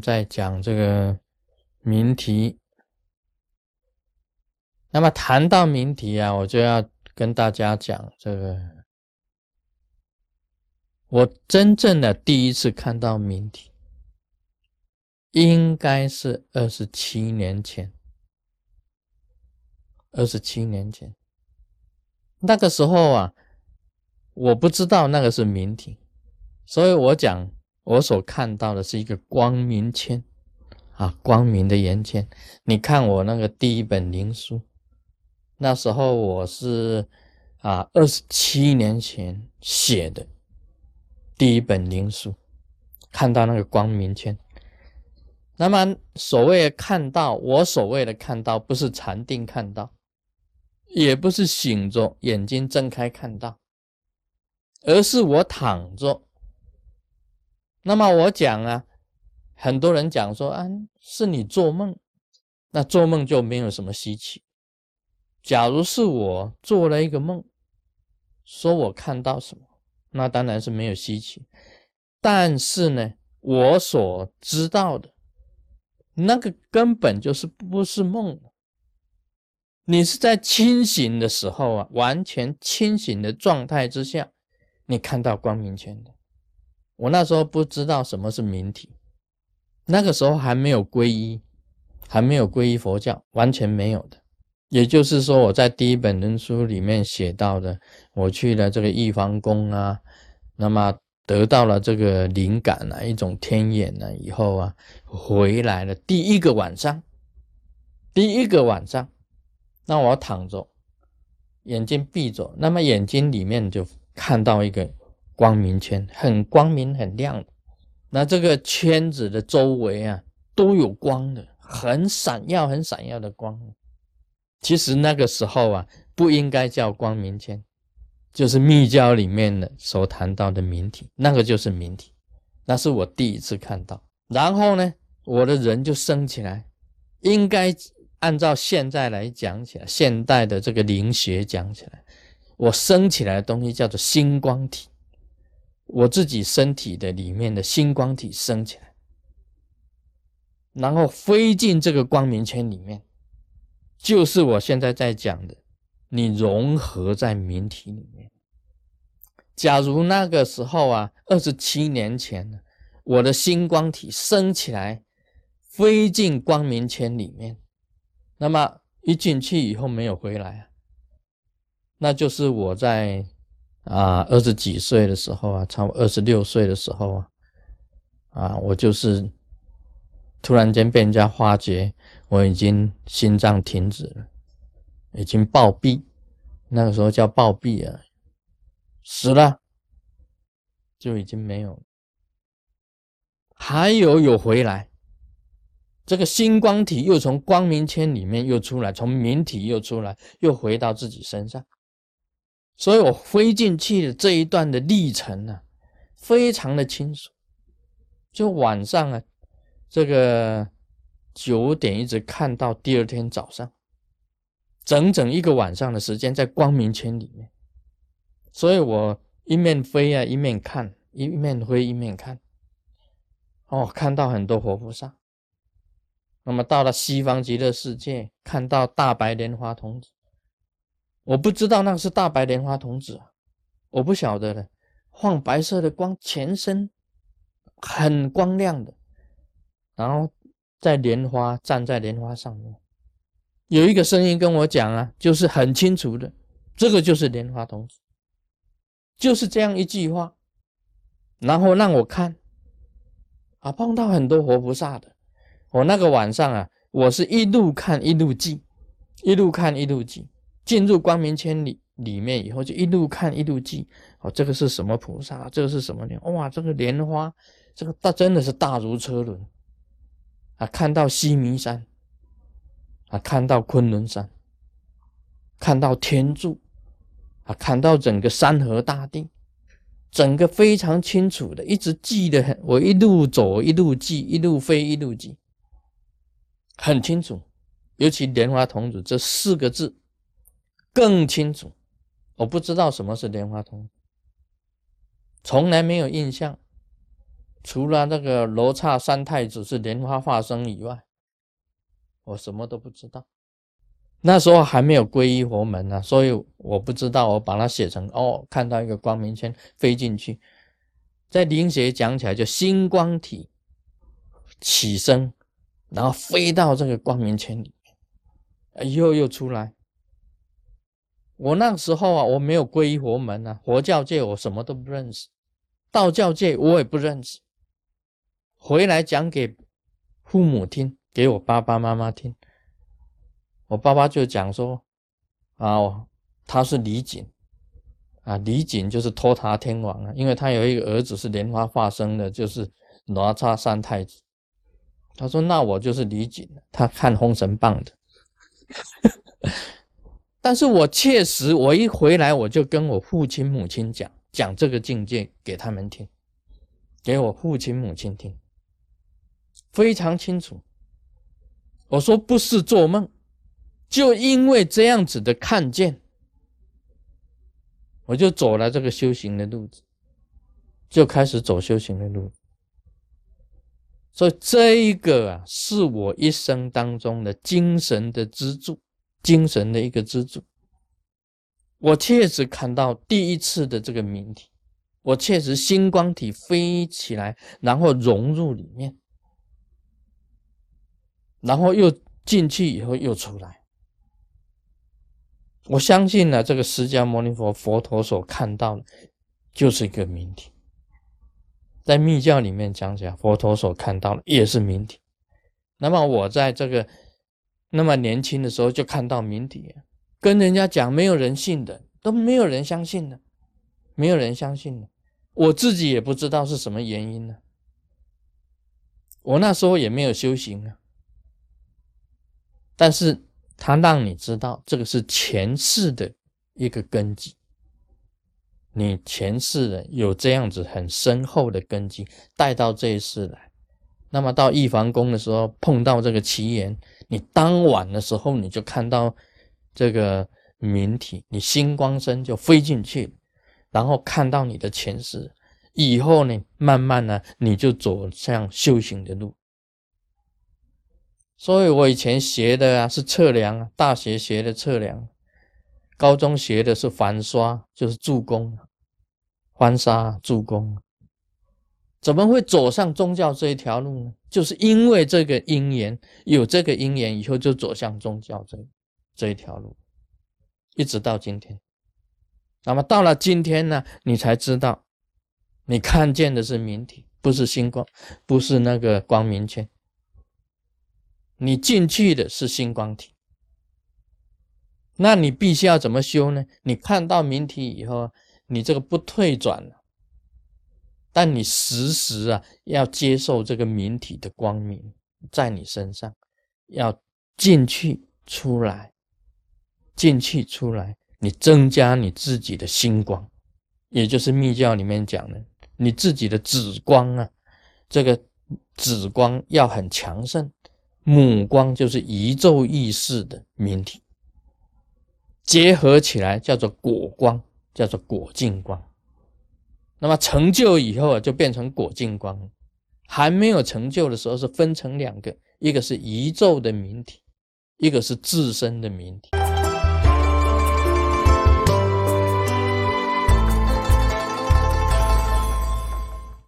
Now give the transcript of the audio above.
在讲这个名题。那么谈到名题啊，我就要跟大家讲这个，我真正的第一次看到名题，应该是二十七年前。二十七年前，那个时候啊，我不知道那个是名题，所以我讲我所看到的是一个光明签啊，光明的圆签。你看我那个第一本灵书。那时候我是啊，二十七年前写的第一本灵书，看到那个光明签。那么所谓的看到，我所谓的看到，不是禅定看到，也不是醒着眼睛睁开看到，而是我躺着。那么我讲啊，很多人讲说啊，是你做梦，那做梦就没有什么稀奇。假如是我做了一个梦，说我看到什么，那当然是没有稀奇。但是呢，我所知道的，那个根本就是不是梦。你是在清醒的时候啊，完全清醒的状态之下，你看到光明圈的。我那时候不知道什么是明体，那个时候还没有皈依，还没有皈依佛教，完全没有的。也就是说，我在第一本人书里面写到的，我去了这个玉皇宫啊，那么得到了这个灵感啊，一种天眼呢，以后啊，回来了第一个晚上，第一个晚上，那我躺着，眼睛闭着，那么眼睛里面就看到一个光明圈，很光明很亮的，那这个圈子的周围啊，都有光的，很闪耀，很闪耀的光。其实那个时候啊，不应该叫光明圈，就是密教里面的所谈到的明体，那个就是明体，那是我第一次看到。然后呢，我的人就升起来，应该按照现在来讲起来，现代的这个灵学讲起来，我升起来的东西叫做星光体，我自己身体的里面的星光体升起来，然后飞进这个光明圈里面。就是我现在在讲的，你融合在明体里面。假如那个时候啊，二十七年前，我的星光体升起来，飞进光明圈里面，那么一进去以后没有回来啊，那就是我在啊二十几岁的时候啊，差不多二十六岁的时候啊，啊我就是突然间被人家发觉。我已经心脏停止了，已经暴毙，那个时候叫暴毙啊，死了就已经没有了。还有有回来，这个星光体又从光明圈里面又出来，从明体又出来，又回到自己身上。所以我飞进去的这一段的历程呢，非常的清楚。就晚上啊，这个。九点一直看到第二天早上，整整一个晚上的时间在光明圈里面，所以我一面飞啊一面看，一面飞一面看，哦，看到很多活菩萨。那么到了西方极乐世界，看到大白莲花童子，我不知道那是大白莲花童子，我不晓得的，放白色的光，全身很光亮的，然后。在莲花站在莲花上面，有一个声音跟我讲啊，就是很清楚的，这个就是莲花童子，就是这样一句话，然后让我看，啊，碰到很多活菩萨的，我那个晚上啊，我是一路看一路记，一路看一路记，进入光明圈里里面以后就一路看一路记，哦，这个是什么菩萨？这个是什么莲？哇，这个莲花，这个大真的是大如车轮。啊，看到西弥山，啊，看到昆仑山，看到天柱，啊，看到整个山河大地，整个非常清楚的，一直记得很。我一路走，一路记，一路飞，一路记，很清楚。尤其莲花童子这四个字更清楚。我不知道什么是莲花童子，从来没有印象。除了那个罗刹三太子是莲花化身以外，我什么都不知道。那时候还没有皈依佛门呢，所以我不知道。我把它写成哦，看到一个光明圈飞进去，在灵学讲起来，就星光体起身，然后飞到这个光明圈里面，又又出来。我那时候啊，我没有皈依佛门啊，佛教界我什么都不认识，道教界我也不认识。回来讲给父母听，给我爸爸妈妈听。我爸爸就讲说，啊，他是李锦，啊，李锦就是托塔天王啊，因为他有一个儿子是莲花化身的，就是哪吒三太子。他说，那我就是李锦，他看《封神榜》的。但是我确实，我一回来我就跟我父亲母亲讲，讲这个境界给他们听，给我父亲母亲听，非常清楚。我说不是做梦。就因为这样子的看见，我就走了这个修行的路子，就开始走修行的路。所以这一个啊，是我一生当中的精神的支柱，精神的一个支柱。我确实看到第一次的这个明体，我确实星光体飞起来，然后融入里面，然后又进去以后又出来。我相信呢，这个释迦牟尼佛佛陀所看到的，就是一个明体。在密教里面讲讲，佛陀所看到的也是明体。那么我在这个那么年轻的时候就看到明体，跟人家讲，没有人信的，都没有人相信的，没有人相信的。我自己也不知道是什么原因呢。我那时候也没有修行啊，但是。他让你知道，这个是前世的一个根基。你前世的有这样子很深厚的根基，带到这一世来。那么到易房宫的时候，碰到这个奇缘，你当晚的时候，你就看到这个明体，你星光身就飞进去，然后看到你的前世。以后呢，慢慢呢，你就走向修行的路。所以我以前学的啊是测量，大学学的测量，高中学的是反刷，就是助攻，翻沙助攻。怎么会走上宗教这一条路呢？就是因为这个因缘，有这个因缘以后就走向宗教这这一条路，一直到今天。那么到了今天呢，你才知道，你看见的是明体，不是星光，不是那个光明圈。你进去的是星光体，那你必须要怎么修呢？你看到明体以后，你这个不退转了，但你时时啊要接受这个明体的光明在你身上，要进去出来，进去出来，你增加你自己的星光，也就是密教里面讲的，你自己的紫光啊，这个紫光要很强盛。母光就是宇宙意识的明体，结合起来叫做果光，叫做果净光。那么成就以后啊，就变成果净光。还没有成就的时候，是分成两个，一个是宇宙的明体，一个是自身的明体。